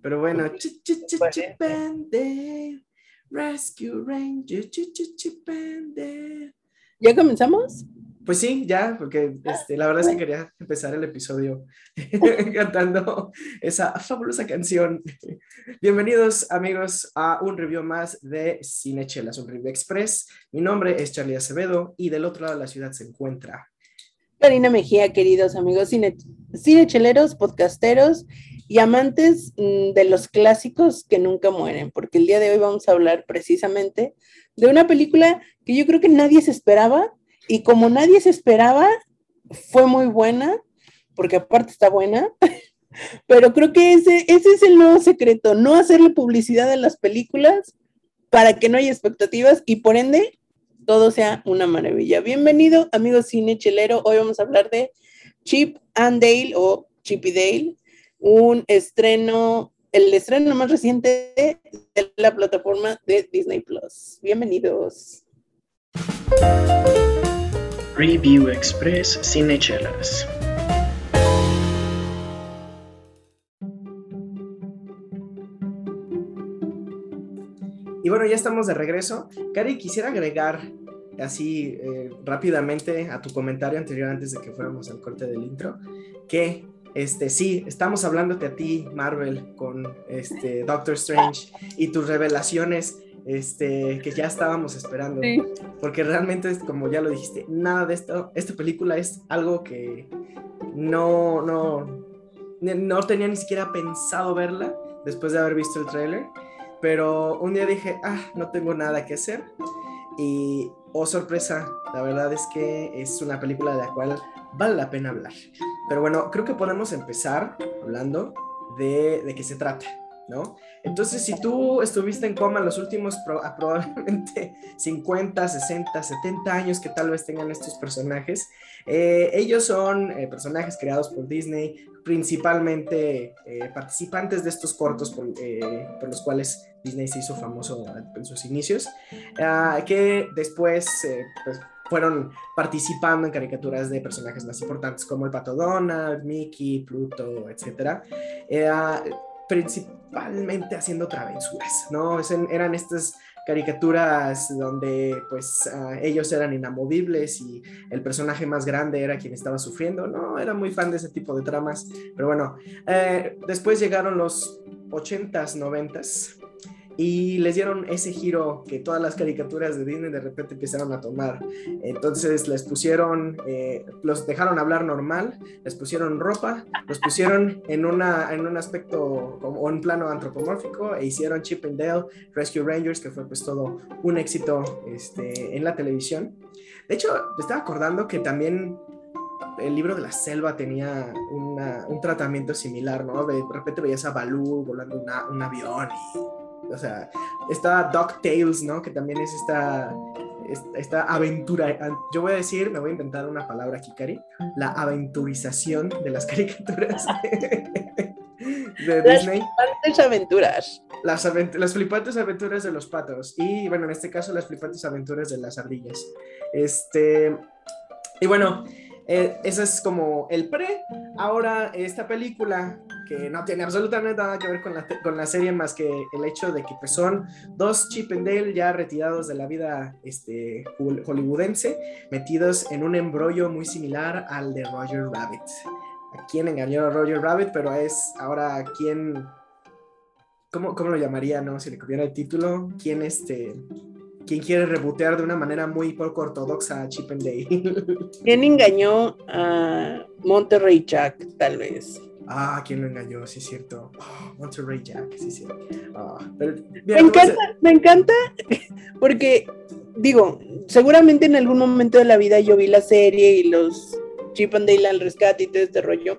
Pero bueno, Ch- ch- ch- Chip and Dale, Rescue Ranger, Dale. ¿Ya comenzamos? Pues sí, ya, porque este, la verdad es que quería empezar el episodio cantando esa fabulosa canción. Bienvenidos amigos a un review más de Cinechelas, un review express. Mi nombre es Charlie Acevedo y del otro lado de la ciudad se encuentra. Karina Mejía, queridos amigos cine, cinecheleros, podcasteros y amantes mm, de los clásicos que nunca mueren, porque el día de hoy vamos a hablar precisamente de una película que yo creo que nadie se esperaba y como nadie se esperaba, fue muy buena, porque aparte está buena, pero creo que ese, ese es el nuevo secreto, no hacerle publicidad a las películas para que no haya expectativas y por ende todo sea una maravilla. Bienvenido, amigos cine chelero. Hoy vamos a hablar de Chip and Dale o Chip y Dale, un estreno, el estreno más reciente de la plataforma de Disney Plus. Bienvenidos. Review Express Cinechelas. Y bueno, ya estamos de regreso. Cari, quisiera agregar así eh, rápidamente a tu comentario anterior antes de que fuéramos al corte del intro, que este sí, estamos hablándote a ti, Marvel, con este Doctor Strange y tus revelaciones este, que ya estábamos esperando. Sí. Porque realmente, como ya lo dijiste, nada de esto, esta película es algo que no, no, no tenía ni siquiera pensado verla después de haber visto el tráiler. Pero un día dije, ah, no tengo nada que hacer. Y, oh sorpresa, la verdad es que es una película de la cual vale la pena hablar. Pero bueno, creo que podemos empezar hablando de, de qué se trata, ¿no? Entonces, si tú estuviste en coma los últimos pro- a probablemente 50, 60, 70 años que tal vez tengan estos personajes, eh, ellos son eh, personajes creados por Disney, principalmente eh, participantes de estos cortos por, por los cuales Disney se hizo famoso en sus inicios, ah, que después pues, fueron participando en caricaturas de personajes más importantes como el Pato Donald, Mickey, Pluto, etc. principalmente haciendo travesuras, ¿no? Eran estas caricaturas donde pues ah, ellos eran inamovibles y el personaje más grande era quien estaba sufriendo, no, era muy fan de ese tipo de tramas, pero bueno, eh, después llegaron los 80s, 90s y les dieron ese giro que todas las caricaturas de Disney de repente empezaron a tomar. Entonces les pusieron, eh, los dejaron hablar normal, les pusieron ropa, los pusieron en, una, en un aspecto como un plano antropomórfico e hicieron Chip and Dale Rescue Rangers, que fue pues todo un éxito este, en la televisión. De hecho, me estaba acordando que también el libro de la selva tenía una- un tratamiento similar, ¿no? De repente veías a Baloo volando una- un avión y o sea, está DuckTales, ¿no? Que también es esta, esta, aventura. Yo voy a decir, me voy a inventar una palabra aquí, Cari, la aventurización de las caricaturas de Las Disney. flipantes aventuras. Las, avent- las flipantes aventuras de los patos. Y bueno, en este caso, las flipantes aventuras de las ardillas. Este. Y bueno, eh, ese es como el pre. Ahora, esta película, que no tiene absolutamente nada que ver con la, con la serie, más que el hecho de que pues, son dos Chip and Dale ya retirados de la vida este, hol- hollywoodense, metidos en un embrollo muy similar al de Roger Rabbit. ¿A quién engañó a Roger Rabbit? Pero es ahora quién. ¿Cómo, cómo lo llamaría, no? Si le copiara el título, ¿quién este. ¿Quién quiere rebotear de una manera muy poco ortodoxa a Chip and Dale? ¿Quién engañó a Monterrey Jack, tal vez? Ah, ¿quién lo engañó? Sí, es cierto. Oh, Monterrey Jack, sí, sí. Ah, pero, Me mira, a- encanta, me encanta, porque digo, seguramente en algún momento de la vida yo vi la serie y los Chip and Dale al rescate y todo este rollo,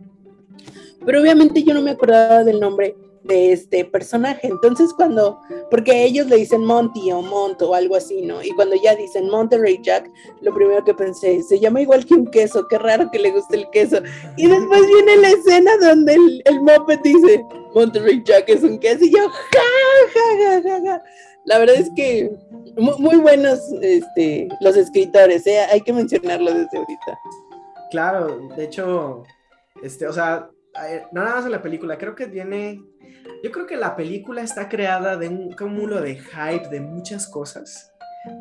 pero obviamente yo no me acordaba del nombre de este personaje. Entonces cuando, porque ellos le dicen Monty o Mont o algo así, ¿no? Y cuando ya dicen Monterey Jack, lo primero que pensé, se llama igual que un queso, qué raro que le guste el queso. Y después viene la escena donde el, el Muppet dice, Monterey Jack es un queso, y yo, ja, ja, ja, ja, ja. La verdad es que muy, muy buenos este, los escritores, ¿eh? hay que mencionarlo desde ahorita. Claro, de hecho, este, o sea, no nada más en la película, creo que viene yo creo que la película está creada de un cúmulo de hype de muchas cosas,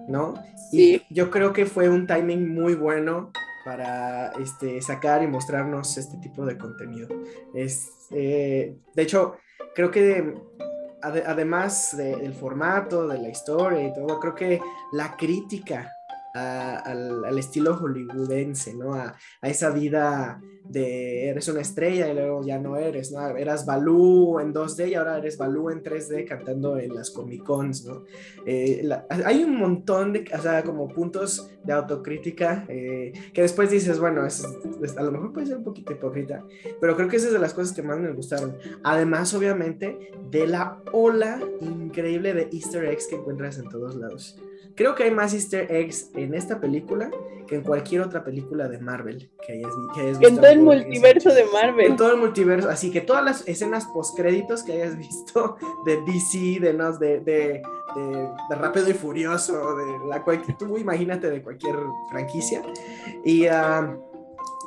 ¿no? Sí. Y yo creo que fue un timing muy bueno para este, sacar y mostrarnos este tipo de contenido. Es, eh, de hecho, creo que ade- además de- del formato, de la historia y todo, creo que la crítica a- al, al estilo hollywoodense, ¿no? A, a esa vida de eres una estrella y luego ya no eres, ¿no? Eras Balú en 2D y ahora eres Balú en 3D cantando en las Comic Cons, ¿no? Eh, la- hay un montón de, o sea, como puntos de autocrítica eh, que después dices, bueno, es, es- a lo mejor puede ser un poquito hipócrita, pero creo que esa es de las cosas que más me gustaron. Además, obviamente, de la ola increíble de easter eggs que encuentras en todos lados. Creo que hay más easter eggs en esta película que en cualquier otra película de Marvel que hayas, que hayas En visto. todo el multiverso de Marvel. En todo el multiverso, así que todas las escenas postcréditos que hayas visto de DC, de, ¿no? de, de, de, de Rápido y Furioso, de la cual, tú imagínate de cualquier franquicia. Y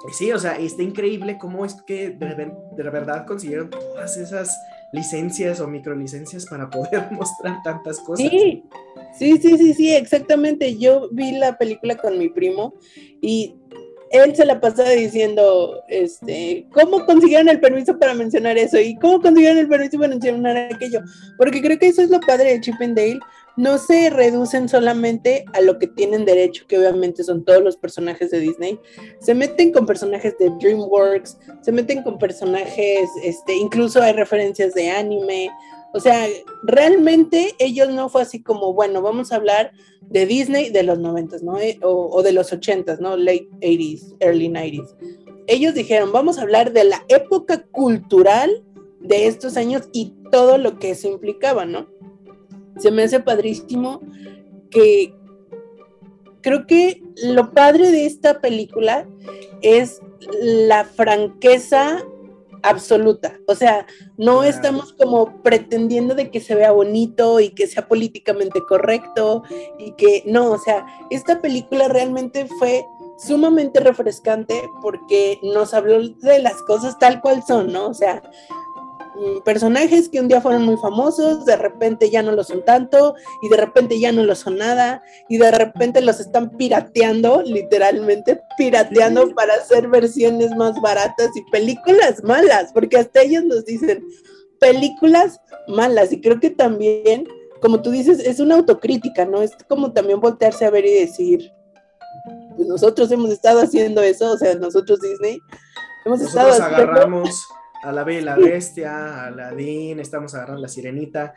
y sí, o sea, está increíble cómo es que de, ver- de verdad consiguieron todas esas licencias o microlicencias para poder mostrar tantas cosas. Sí, sí, sí, sí, sí, exactamente. Yo vi la película con mi primo y él se la pasaba diciendo, este, ¿cómo consiguieron el permiso para mencionar eso? ¿Y cómo consiguieron el permiso para mencionar aquello? Porque creo que eso es lo padre de Chip. No se reducen solamente a lo que tienen derecho, que obviamente son todos los personajes de Disney. Se meten con personajes de DreamWorks, se meten con personajes, este, incluso hay referencias de anime. O sea, realmente ellos no fue así como, bueno, vamos a hablar de Disney de los 90, ¿no? Eh, O, o de los 80, ¿no? Late 80s, early 90s. Ellos dijeron, vamos a hablar de la época cultural de estos años y todo lo que eso implicaba, ¿no? Se me hace padrísimo que creo que lo padre de esta película es la franqueza absoluta. O sea, no estamos como pretendiendo de que se vea bonito y que sea políticamente correcto y que no, o sea, esta película realmente fue sumamente refrescante porque nos habló de las cosas tal cual son, ¿no? O sea, personajes que un día fueron muy famosos, de repente ya no lo son tanto, y de repente ya no lo son nada, y de repente los están pirateando, literalmente pirateando Sí. para hacer versiones más baratas y películas malas, porque hasta ellos nos dicen películas malas, y creo que también, como tú dices, es una autocrítica, ¿no? Es como también voltearse a ver y decir, pues nosotros hemos estado haciendo eso, o sea, nosotros Disney, hemos estado Nosotros haciendo... agarramos a la Bella y la Bestia, a Aladdin, estamos agarrando a la Sirenita,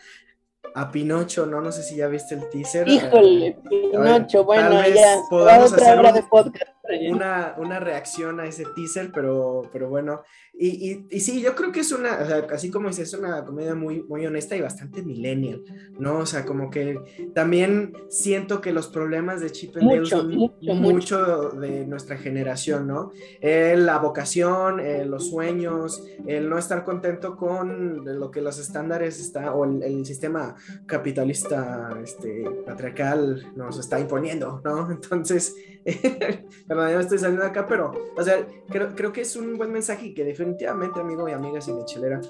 a Pinocho, ¿no? No sé si ya viste el teaser. Híjole, Eh, Pinocho, bueno, ya, otra hacer un- de podcast. Una, una reacción a ese teaser, pero, pero bueno. Y, y, y sí, yo creo que es una, o sea, así como dices, es una comedia muy, muy honesta y bastante millennial, ¿no? O sea, como que también siento que los problemas de Chip and Dale Mucho, son mucho, mucho de nuestra generación, ¿no? Eh, la vocación, eh, los sueños, el no estar contento con lo que los estándares está, o el, el sistema capitalista, este, patriarcal nos está imponiendo, ¿no? Entonces, perdón, ya me estoy saliendo acá, pero, o sea, creo, creo que es un buen mensaje y que definitivamente, amigo y amiga chelera,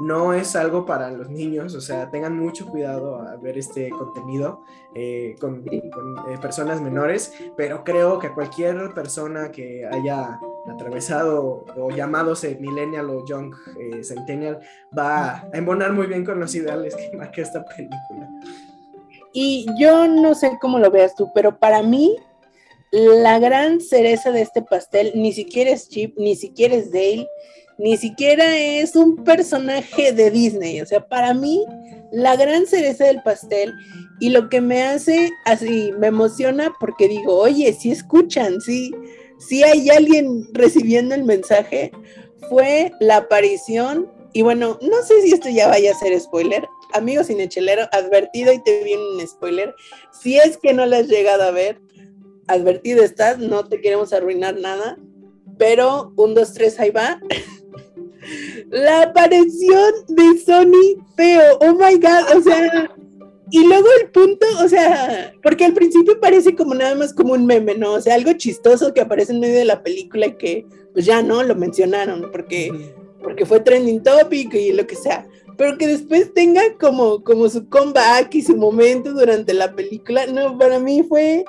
no es algo para los niños, o sea, tengan mucho cuidado a ver este contenido eh, con, con, eh, personas menores, pero creo que cualquier persona que haya atravesado o llamadose millennial o young eh, centennial va a embonar muy bien con los ideales que marca esta película. Y yo no sé cómo lo veas tú, pero para mí la gran cereza de este pastel ni siquiera es Chip, ni siquiera es Dale, ni siquiera es un personaje de Disney. O sea, para mí la gran cereza del pastel y lo que me hace así, me emociona porque digo, oye, si escuchan, si hay alguien recibiendo el mensaje, fue la aparición. Y bueno, no sé si esto ya vaya a ser spoiler. Amigo cinechelero, advertido y te viene un spoiler. Si es que no lo has llegado a ver, advertido estás, no te queremos arruinar nada. Pero un, dos, tres, ahí va. la aparición de Sony feo. Oh my god, o sea. Y luego el punto, o sea, porque al principio parece como nada más como un meme, ¿no? O sea, algo chistoso que aparece en medio de la película y que, pues ya no, lo mencionaron, porque, porque fue trending topic y lo que sea. pero que después tenga como, como su comeback y su momento durante la película, no, para mí fue,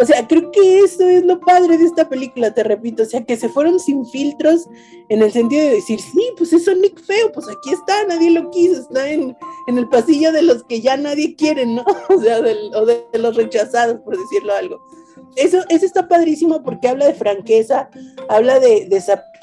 o sea, creo que eso es lo padre de esta película, te repito, o sea, que se fueron sin filtros en el sentido de decir, sí, pues es Sonic feo, pues aquí está, nadie lo quiso, está en, en el pasillo de los que ya nadie quiere, ¿no? O sea, o de los rechazados, por decirlo algo eso, eso está padrísimo porque habla de franqueza, habla de,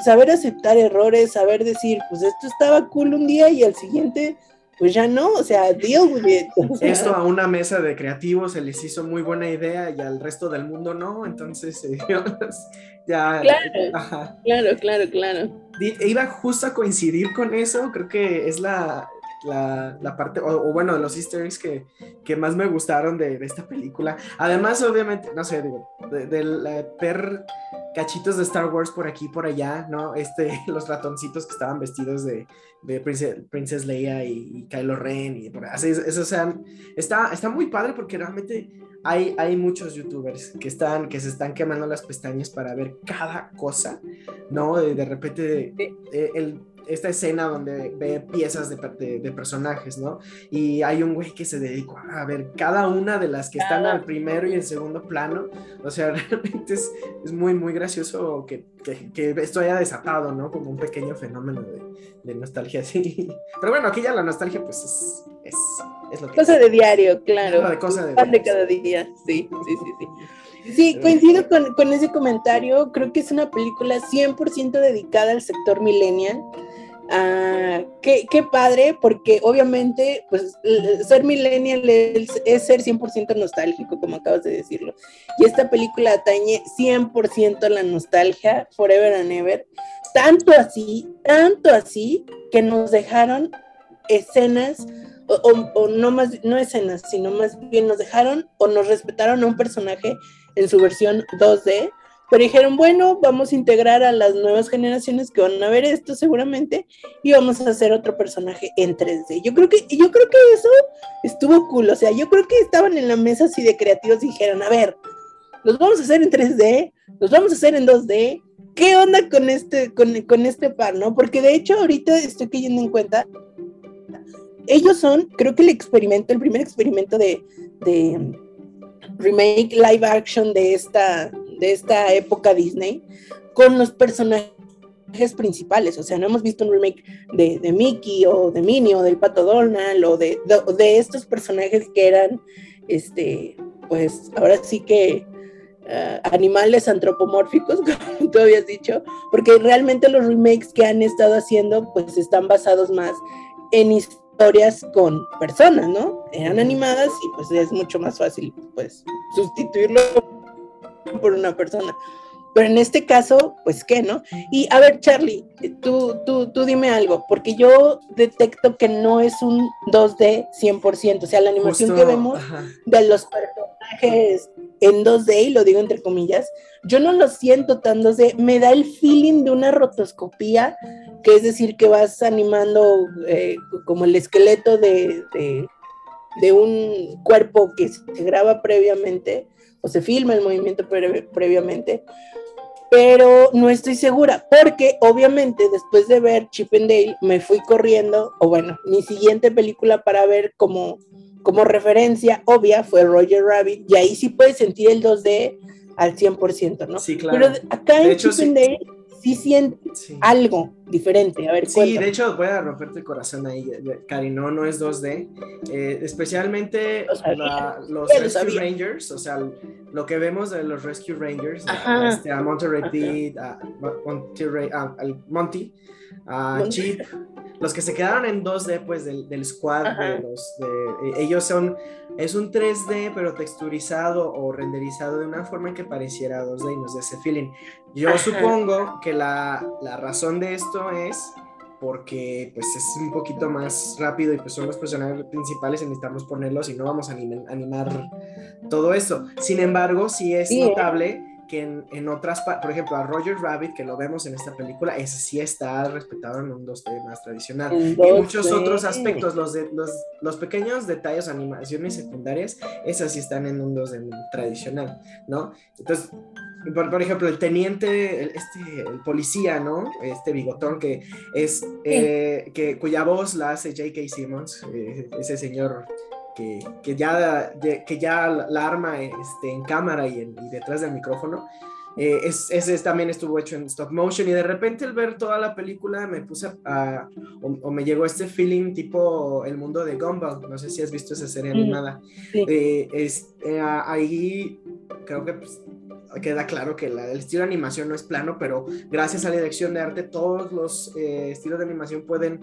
saber aceptar errores, saber decir, pues esto estaba cool un día y al siguiente, pues ya no, o sea, deal with it. Esto a una mesa de creativos se les hizo muy buena idea y al resto del mundo no, entonces eh, ya. Claro, claro, claro, claro. Iba justo a coincidir con eso, creo que es la, la, la parte, o, bueno, de los easter eggs que, que más me gustaron de, de, esta película. Además, obviamente, no sé, digo, de, de, ver cachitos de Star Wars por aquí por allá, ¿no? Este, los ratoncitos que estaban vestidos de, de Princess, Leia y, Kylo Ren y por así, eso, o sea, está, está muy padre porque realmente hay, hay muchos youtubers que están, que se están quemando las pestañas para ver cada cosa, ¿no? De, de repente, el esta escena donde ve piezas de, de, personajes, ¿no? Y hay un güey que se dedicó a ver cada una de las que están al primero y el segundo plano. O sea, realmente es, es muy, muy gracioso que, que, que, esto haya desatado, ¿no? Como un pequeño fenómeno de, de nostalgia, sí. Pero bueno, aquí ya la nostalgia, pues es, es, es lo que... Cosa de diario, claro. de cosa de, de cada día, sí, sí, sí, sí. Sí, coincido con, con, ese comentario. Creo que es una película 100% dedicada al sector millennial. Ah, qué, padre, porque obviamente, pues, ser millennial es, ser 100% nostálgico, como acabas de decirlo. Y esta película atañe 100% la nostalgia, forever and ever. Tanto así, tanto así, que nos dejaron escenas, o, o no, más, no escenas, sino más bien nos dejaron o nos respetaron a un personaje en su versión 2D pero dijeron, bueno, vamos a integrar a las nuevas generaciones que van a ver esto seguramente y vamos a hacer otro personaje en 3D. Yo creo que, yo creo que eso estuvo cool. O sea, yo creo que estaban en la mesa así de creativos y dijeron, a ver, los vamos a hacer en 3D, los vamos a hacer en 2D. ¿Qué onda con este, con, este par, no? Porque de hecho ahorita estoy cayendo en cuenta, ellos son, creo que el experimento, el primer experimento de, de remake live action de esta, de esta época Disney con los personajes principales. O sea, no hemos visto un remake de, Mickey o de Minnie o del Pato Donald o de, de, estos personajes que eran, este, pues ahora sí que ah, animales antropomórficos, como tú habías dicho, porque realmente los remakes que han estado haciendo, pues están basados más en historias con personas, ¿no? Eran animadas y pues es mucho más fácil, pues, sustituirlo por una persona. Pero en este caso, pues qué, ¿no? Y a ver, Charlie, tú, tú, tú dime algo, porque yo detecto que no es un 2D 100%, o sea, la animación que vemos de los personajes en 2D, y lo digo entre comillas, yo no lo siento tan 2D, me da el feeling de una rotoscopía, que es decir, que vas animando eh, como el esqueleto de, de, de un cuerpo que se graba previamente o se filma el movimiento previamente, pero no estoy segura, porque obviamente después de ver Chip and Dale me fui corriendo, o bueno, mi siguiente película para ver como, como referencia obvia fue Roger Rabbit, y ahí sí puedes sentir el 2D al 100%, ¿no? Sí, claro. Pero acá en Chip and Dale sí siente algo diferente. A ver, Sí, de hecho, voy a romperte el corazón ahí, Cari, no, no es 2D. Eh, especialmente los Rescue Rangers, o sea, lo que vemos de los Rescue Rangers, este, a Monterey Pete, a, Monty, a Chip, los que se quedaron en 2D, pues del, del squad, de los, de, eh, ellos son, es un 3D, pero texturizado o renderizado de una forma que pareciera 2D y nos da ese feeling. Yo supongo que la, la, razón de esto es porque pues es un poquito más rápido y pues son los personajes principales y necesitamos ponerlos y no vamos a animar todo eso. Sin embargo, sí es notable que en, otras, por ejemplo, a Roger Rabbit, que lo vemos en esta película, ese sí está respetado en un 2D más tradicional. y muchos otros aspectos, los, de, los, los, pequeños detalles, animaciones secundarias, esas sí están en un 2D tradicional, ¿no? Entonces, por, ejemplo, el teniente, el, este, el policía, ¿no? Este bigotón que es, eh, que, cuya voz la hace J.K. Simmons, eh, ese señor que, que, ya, que ya la arma este, en cámara y, y detrás del micrófono. Eh, ese también estuvo hecho en stop motion y de repente al ver toda la película me puse a, o, me llegó este feeling tipo el mundo de Gumball, no sé si has visto esa serie animada. es, ahí creo que pues, queda claro que el estilo de animación no es plano, pero gracias a la dirección de arte todos los eh, estilos de animación pueden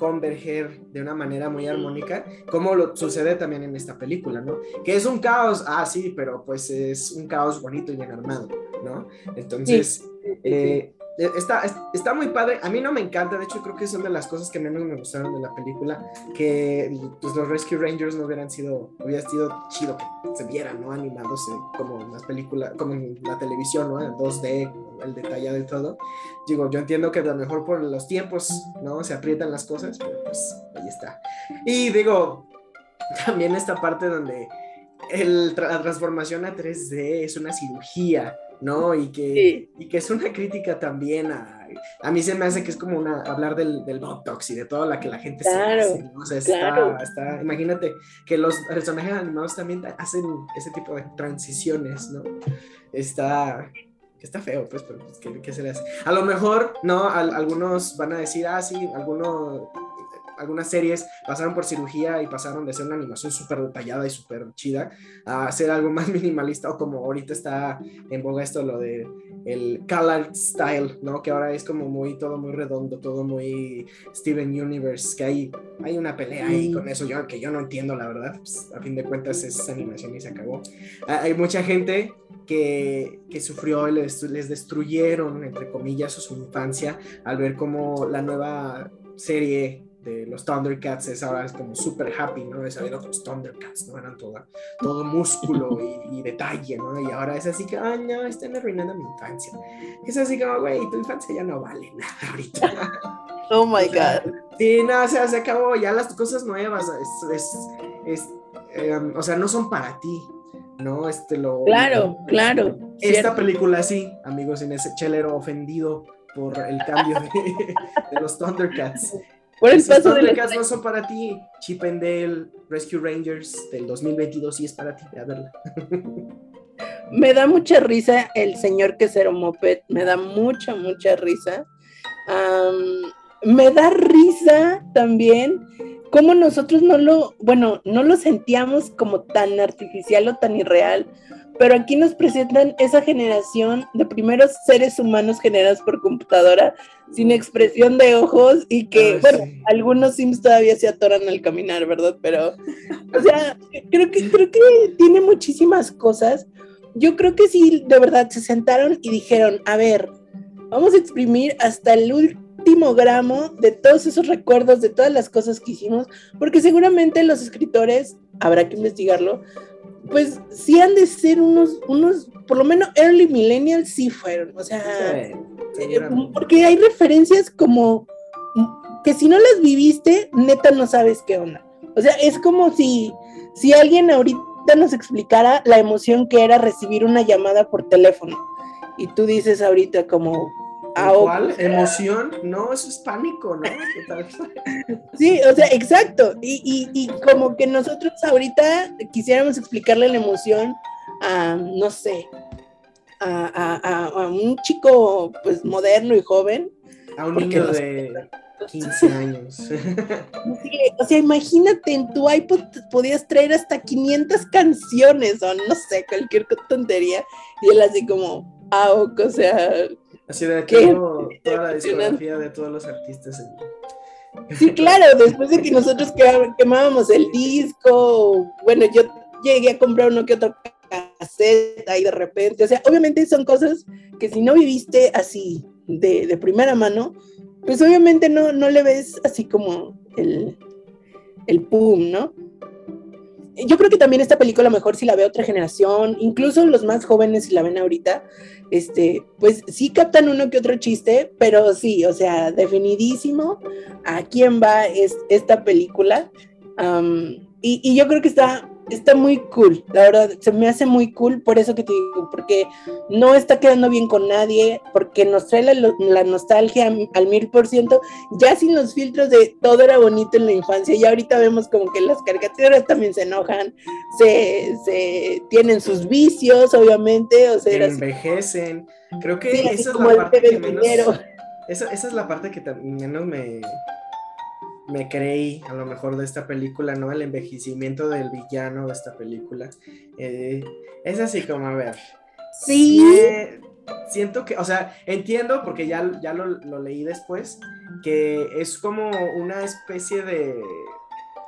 converger de una manera muy armónica, como lo sucede también en esta película, ¿no? Que es un caos, ah, sí, pero pues es un caos bonito y bien armado, ¿no? Entonces, eh, eh, está, está muy padre. A mí no me encanta, de hecho creo que son de las cosas que menos me gustaron de la película, que pues, los Rescue Rangers no hubieran sido, hubiera sido chido que se vieran, ¿no? Animándose como en las películas, como en la televisión, ¿no? En 2D, el detallado y todo. Digo, yo entiendo que a lo mejor por los tiempos, ¿no? Se aprietan las cosas, pero pues ahí está. Y digo, también esta parte donde el, la transformación a 3D es una cirugía, ¿no? Y que, y que es una crítica también a, a mí se me hace que es como una, hablar del, del Botox y de todo la que la gente se hace, O sea, está, imagínate que los personajes animados también hacen ese tipo de transiciones, ¿no? Está, está feo, pues, pero pues, ¿qué, ¿qué, se le hace? A lo mejor, ¿no? algunos van a decir, ah, sí, algunos algunas series pasaron por cirugía y pasaron de ser una animación súper detallada y súper chida a ser algo más minimalista o como ahorita está en boga esto lo de el color style, ¿no? Que ahora es como muy, todo muy redondo, todo muy Steven Universe, que hay, hay una pelea ahí con eso, yo, que yo no entiendo la verdad, pues, a fin de cuentas es animación y se acabó. Hay mucha gente que, que, sufrió y les, les, destruyeron, entre comillas, su infancia al ver como la nueva serie de los Thundercats es ahora es como super happy, ¿no? De saber otros Thundercats, ¿no? Eran todo, todo músculo y, detalle, ¿no? Y ahora es así que, ay, no, están arruinando mi infancia. Es así como, güey, tu infancia ya no vale nada ahorita. Oh my God. Sí, no, o sea, se acabó, ya las cosas nuevas, es, es, em, o sea, no son para ti, ¿no? Este lo. Claro, claro. Esta película sí, amigos, en ese chelero ofendido por el cambio de, de los Thundercats. Por el paso de las no son para ti. Chip and Dale, Rescue Rangers del 2022 sí es para ti. A verla. Me da mucha risa el señor que un moped. Me da mucha, mucha risa. me da risa también cómo nosotros no lo, bueno, no lo sentíamos como tan artificial o tan irreal pero aquí nos presentan esa generación de primeros seres humanos generados por computadora, sin expresión de ojos y que, bueno, algunos Sims todavía se atoran al caminar, ¿verdad? Pero, o sea, creo que, creo que tiene muchísimas cosas. Yo creo que sí, de verdad, se sentaron y dijeron, a ver, vamos a exprimir hasta el último gramo de todos esos recuerdos, de todas las cosas que hicimos, porque seguramente los escritores, habrá que investigarlo, pues sí han de ser unos, unos, por lo menos early millennials sí fueron, o sea, eh, porque hay referencias como que si no las viviste, neta no sabes qué onda. O sea, es como si, si alguien ahorita nos explicara la emoción que era recibir una llamada por teléfono. Y tú dices ahorita como, ¿Cuál? ¿Emoción? No, eso es pánico, ¿no? sí, o sea, exacto. Y, como que nosotros ahorita quisiéramos explicarle la emoción a, no sé, a, un chico pues moderno y joven. A un niño de 15 años. o sea, imagínate, en tu iPod podías traer hasta 500 canciones o no sé, cualquier tontería. Y él así como, ah, o sea, Así de aquí toda la discografía de todos los artistas. Sí, claro, después de que nosotros quemábamos el disco, bueno, yo llegué a comprar uno que otro cassette ahí de repente, o sea, obviamente son cosas que si no viviste así de, de primera mano, pues obviamente no, no le ves así como el, el pum, ¿no? Yo creo que también esta película mejor si la ve otra generación, incluso los más jóvenes si la ven ahorita, este, pues sí captan uno que otro chiste, pero sí, o sea, definidísimo a quién va es, esta película. y, yo creo que está está muy cool, la verdad, se me hace muy cool por eso que te digo, porque no está quedando bien con nadie, porque nos trae la, nostalgia al mil por ciento, ya sin los filtros de todo era bonito en la infancia, y ahorita vemos como que las caricaturas también se enojan, se, tienen sus vicios, obviamente, o sea, envejecen, creo que esa, es la parte que menos, esa, esa es la parte que menos me me creí a lo mejor de esta película, ¿no? El envejecimiento del villano de esta película. Eh, es así como, a ver. Sí. siento que, o sea, entiendo porque ya, ya lo, lo, leí después, que es como una especie de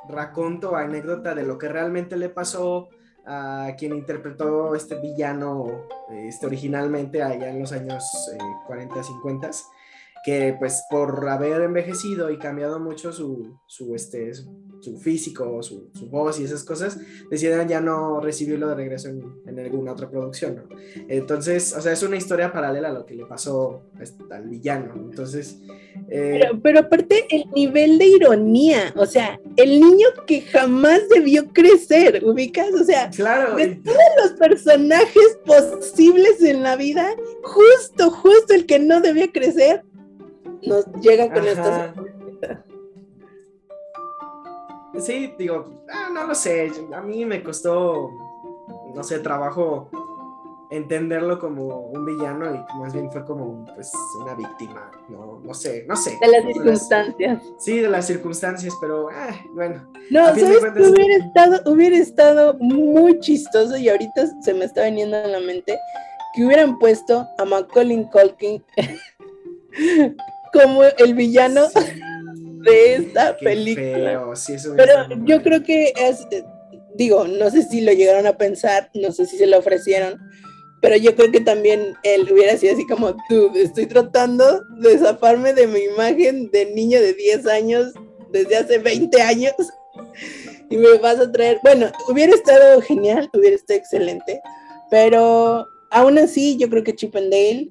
raconto o anécdota de lo que realmente le pasó a quien interpretó este villano este, originalmente allá en los años 40, eh, 50 que pues por haber envejecido y cambiado mucho su, su, este, su, físico, su, su, voz y esas cosas, decidieron ya no recibirlo de regreso en, en, alguna otra producción, ¿no? Entonces, o sea, es una historia paralela a lo que le pasó este, al villano, entonces... Eh, pero, pero, aparte el nivel de ironía, o sea, el niño que jamás debió crecer, ubicas, o sea, claro, de todos los personajes posibles en la vida, justo, justo el que no debía crecer nos llega con estas. Sí, digo, ah, no lo sé, a mí me costó, no sé, trabajo entenderlo como un villano y más bien fue como pues una víctima, no, no sé, no sé. De las circunstancias. sí, de las circunstancias, pero ah, bueno. No, ¿sabes? Hubiera, estado, hubiera estado muy chistoso y ahorita se me está veniendo a la mente que hubieran puesto a Macaulay Culkin como el villano de esta película. Pero yo creo que es, digo, no sé si lo llegaron a pensar, no sé si se lo ofrecieron, pero yo creo que también él hubiera sido así como tú, estoy tratando de zafarme de mi imagen de niño de 10 años desde hace 20 años y me vas a traer, bueno, hubiera estado genial, hubiera estado excelente, pero aún así yo creo que Chip and Dale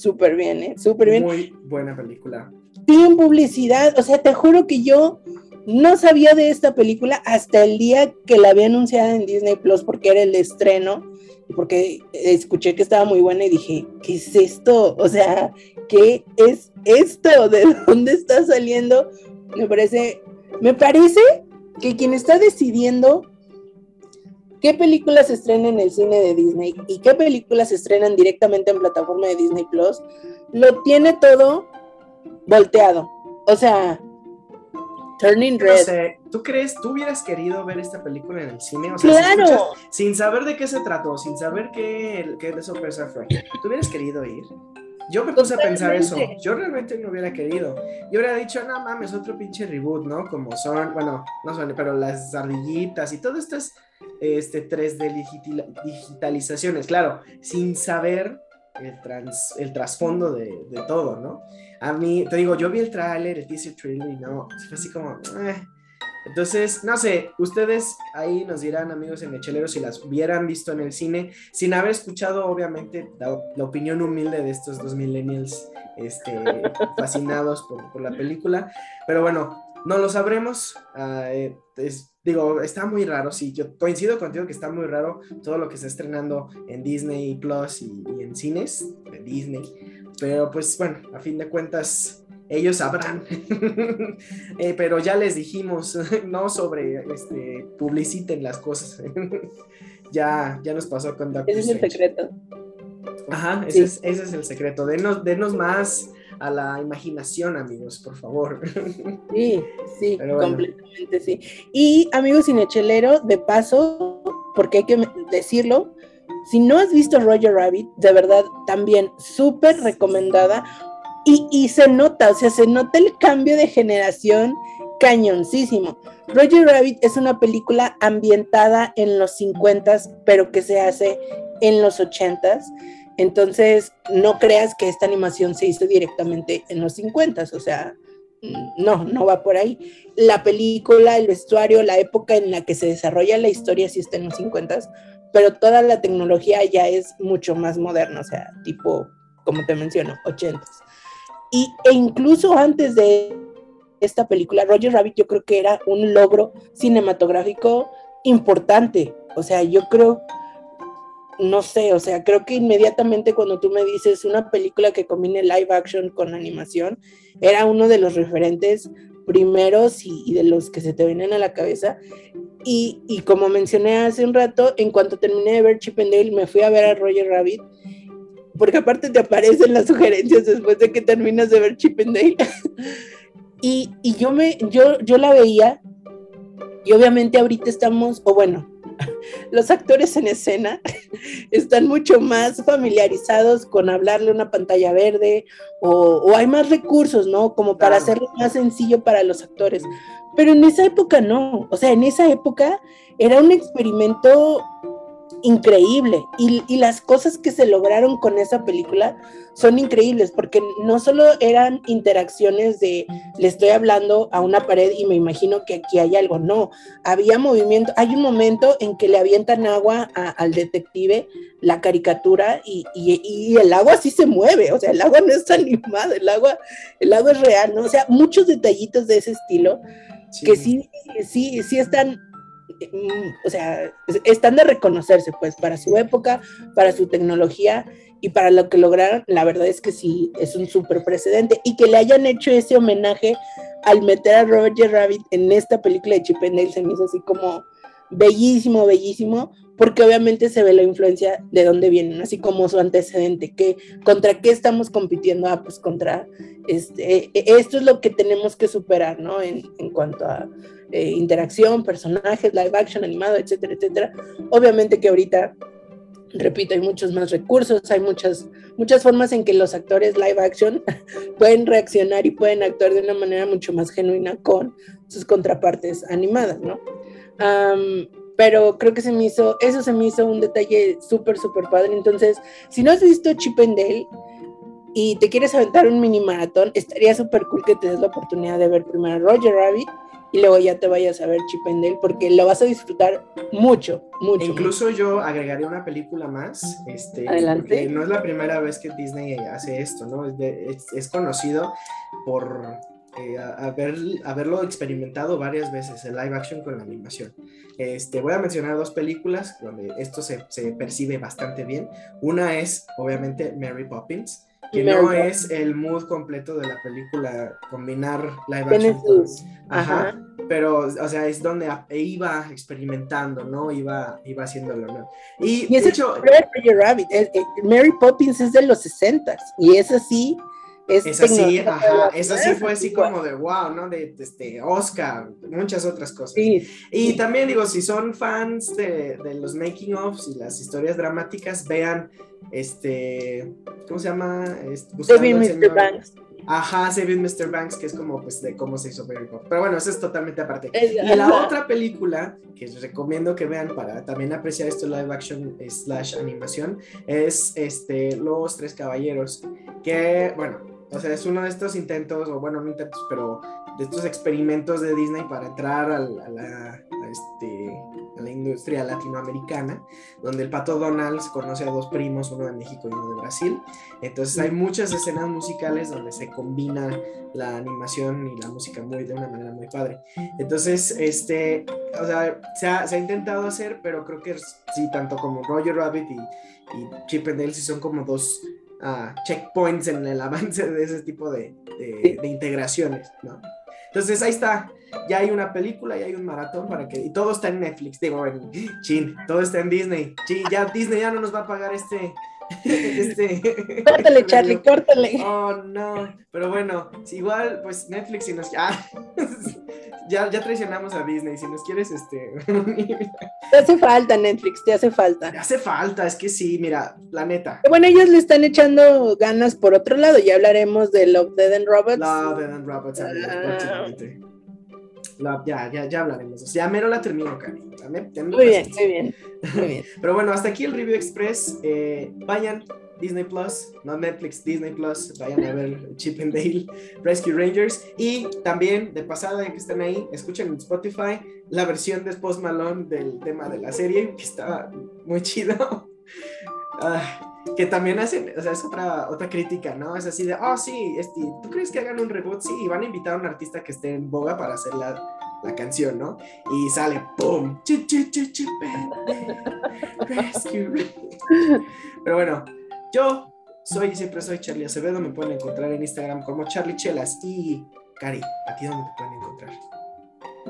súper bien, ¿eh? Súper bien. Muy buena película. Tiene publicidad, o sea, te juro que yo no sabía de esta película hasta el día que la había anunciada en Disney Plus porque era el estreno y porque escuché que estaba muy buena y dije, ¿qué es esto? O sea, ¿qué es esto? ¿De dónde está saliendo? Me parece, me parece que quien está decidiendo qué películas se estrenan en el cine de Disney y qué películas se estrenan directamente en plataforma de Disney Plus, lo tiene todo volteado. O sea, Turning Red. ¿tú crees, tú hubieras querido ver esta película en el cine? claro. sin saber de qué se trató, sin saber qué, qué de sorpresa fue, ¿tú hubieras querido ir? Yo me puse a pensar eso. Yo realmente no hubiera querido. Yo hubiera dicho, no mames, otro pinche reboot, ¿no? Como son, bueno, no son, pero las ardillitas y todo esto es este 3D digitalizaciones, claro, sin saber el, trans, el trasfondo de, todo, ¿no? A mí, te digo, yo vi el tráiler, el teaser trailer y no, fue así como... Eh. Entonces, no sé, ustedes ahí nos dirán, amigos en Mecheleros, si las hubieran visto en el cine, sin haber escuchado, obviamente, la, opinión humilde de estos dos millennials este, fascinados por, por, la película. Pero bueno, no lo sabremos. Ah, eh, digo, está muy raro, sí, yo coincido contigo que está muy raro todo lo que está estrenando en Disney Plus y, en cines de Disney. Pero pues bueno, a fin de cuentas, ellos sabrán. Eh, pero ya les dijimos, no sobre, este, publiciten las cosas. ya, ya nos pasó con Doctor Ese es el secreto. Ajá, ese, es, ese es el secreto. Denos, denos más a la imaginación, amigos, por favor. Sí, sí, completamente sí. Y amigos cinechelero, de paso, porque hay que decirlo, si no has visto Roger Rabbit, de verdad, también súper recomendada. Y, y, se nota, o sea, se nota el cambio de generación cañoncísimo. Roger Rabbit es una película ambientada en los 50, pero que se hace en los 80s. Entonces, no creas que esta animación se hizo directamente en los 50, o sea, no, no va por ahí. La película, el vestuario, la época en la que se desarrolla la historia sí está en los 50, pero toda la tecnología ya es mucho más moderna, o sea, tipo, como te menciono, 80. Y, e incluso antes de esta película, Roger Rabbit yo creo que era un logro cinematográfico importante. O sea, yo creo, no sé, o sea, creo que inmediatamente cuando tú me dices una película que combine live action con animación, era uno de los referentes primeros y, de los que se te vienen a la cabeza. Y, y, como mencioné hace un rato, en cuanto terminé de ver Chip and Dale, me fui a ver a Roger Rabbit, porque aparte te aparecen las sugerencias después de que terminas de ver Chip and Dale. y, y yo, me, yo, yo la veía, y obviamente ahorita estamos, o bueno, los actores en escena están mucho más familiarizados con hablarle una pantalla verde o, hay más recursos, ¿no? Como para hacerlo más sencillo para los actores. Pero en esa época no, o sea, en esa época era un experimento increíble. Y, y, las cosas que se lograron con esa película son increíbles porque no solo eran interacciones de le estoy hablando a una pared y me imagino que aquí hay algo, no, había movimiento, hay un momento en que le avientan agua al detective la caricatura y, y, y, el agua sí se mueve, o sea, el agua no está animada, el agua, el agua es real, ¿no? O sea, muchos detallitos de ese estilo que sí, sí, sí están o sea, están de reconocerse, pues, para su época, para su tecnología y para lo que lograron, la verdad es que sí, es un súper precedente. Y que le hayan hecho ese homenaje al meter a Robert J. Rabbit en esta película de Chip and Dale se me hizo así como bellísimo, bellísimo, porque obviamente se ve la influencia de dónde vienen, así como su antecedente, que contra qué estamos compitiendo, ah, pues contra, este, e, esto es lo que tenemos que superar, ¿no? En, en cuanto a eh, interacción, personajes, live action, animado, etcétera, etcétera. Obviamente que ahorita, repito, hay muchos más recursos, hay muchas, muchas formas en que los actores live action pueden reaccionar y pueden actuar de una manera mucho más genuina con sus contrapartes animadas, ¿no? pero creo que se me hizo, eso se me hizo un detalle súper, súper padre. Entonces, si no has visto Chip and Dale, y te quieres aventar un mini maratón, estaría súper cool que te des la oportunidad de ver primero Roger Rabbit y luego ya te vayas a ver Chip and Dale porque lo vas a disfrutar mucho, mucho. incluso yo agregaría una película más, este, Adelante. no es la primera vez que Disney hace esto, ¿no? Es, es, conocido por eh, haber, haberlo experimentado varias veces, el live action con la animación. Este, voy a mencionar dos películas donde esto se, se percibe bastante bien. Una es, obviamente, Mary Poppins que no es el mood completo de la película combinar live action ajá, pero o sea es donde iba experimentando no iba iba haciéndolo no y, de hecho Rabbit Mary Poppins es de los 60 y es así es esa sí, ajá, esa sí fue así como de wow, ¿no? De, este Oscar, muchas otras cosas. Sí, y también digo, si son fans de, de los making ofs y las historias dramáticas, vean este, ¿cómo se llama? Saving Mr. Banks. Ajá, Saving Mr. Banks, que es como pues de cómo se hizo Pop. Pero bueno, eso es totalmente aparte. Y la otra película que les recomiendo que vean para también apreciar esto live action slash animación es este Los Tres Caballeros, que bueno, o sea, es uno de estos intentos, o bueno, no intentos, pero de estos experimentos de Disney para entrar a la, este, a la industria latinoamericana, donde el pato Donald conoce a dos primos, uno de México y uno de Brasil. Entonces hay muchas escenas musicales donde se combina la animación y la música muy, de una manera muy padre. Entonces, este, o sea, se ha, se ha intentado hacer, pero creo que sí, tanto como Roger Rabbit y, y Chip and Dale sí son como dos uh, checkpoints en el avance de ese tipo de, de, de integraciones, ¿no? Entonces ahí está, ya hay una película, ya hay un maratón para que, y todo está en Netflix, digo, en Chin, todo está en Disney, Chin, ya Disney ya no nos va a pagar este, este, córtale, Charlie, córtale. Oh, no. Pero bueno, igual, pues Netflix, si nos. Ah, ya, ya traicionamos a Disney. Si nos quieres, este. te hace falta, Netflix, te hace falta. Te hace falta, es que sí, mira, la neta. Bueno, ellos le están echando ganas por otro lado. Ya hablaremos de Love, Dead and Robots. Love, Dead and Robots, ya, ya, ya hablaremos. Ya mero la termino, Cari. Muy bien, muy bien, muy bien. Pero bueno, hasta aquí el Review Express. Eh, vayan, Disney Plus, no Netflix, Disney Plus, vayan a ver Chip and Dale Rescue Rangers. Y también, de pasada, ya que están ahí, escuchen en Spotify la versión de Post Malone del tema de la serie, que estaba muy chido. Ah, que también hacen, o sea, es otra, otra crítica, ¿no? Es así de, oh, sí, este, ¿tú crees que hagan un reboot? Sí, y van a invitar a un artista que esté en boga para hacer la, la canción, ¿no? Y sale, ¡pum! Rescue. Pero bueno, yo soy y siempre soy Charlie Acevedo. Me pueden encontrar en Instagram como Charlie Chelas. Y, Cari, ¿a ti dónde te pueden encontrar?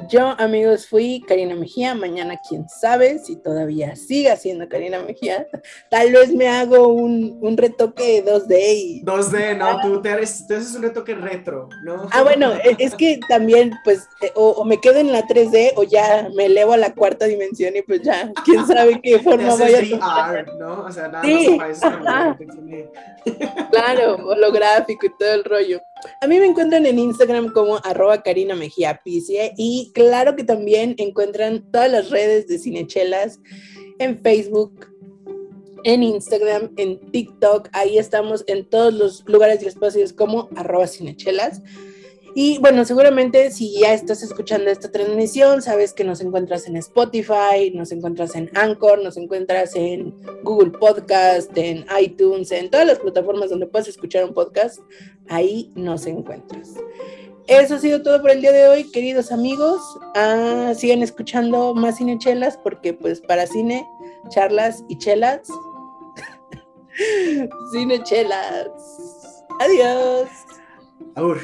Yo, amigos, fui Karina Mejía. Mañana, quién sabe si todavía siga siendo Karina Mejía. Tal vez me hago un, un retoque 2D. Y... 2D, no, tú te, haces un retoque retro, ¿no? Ah, bueno, e, es que también, pues, eh, o, me quedo en la 3D o ya me elevo a la cuarta dimensión y pues ya, quién sabe qué forma vaya a tomar. ¿no? O sea, nada sí. más Claro, holográfico y todo el rollo. A mí me encuentran en Instagram como arroba Karina Mejía Picie y claro que también encuentran todas las redes de Cinechelas en Facebook, en Instagram, en TikTok. Ahí estamos en todos los lugares y espacios como arroba Cinechelas. Y bueno, seguramente si ya estás escuchando esta transmisión, sabes que nos encuentras en Spotify, nos encuentras en Anchor, nos encuentras en Google Podcast, en iTunes, en todas las plataformas donde puedes escuchar un podcast, ahí nos encuentras. Eso ha sido todo por el día de hoy, queridos amigos. Ah, sigan escuchando más cinechelas porque pues para cine, charlas y chelas. cinechelas. Adiós. Aur.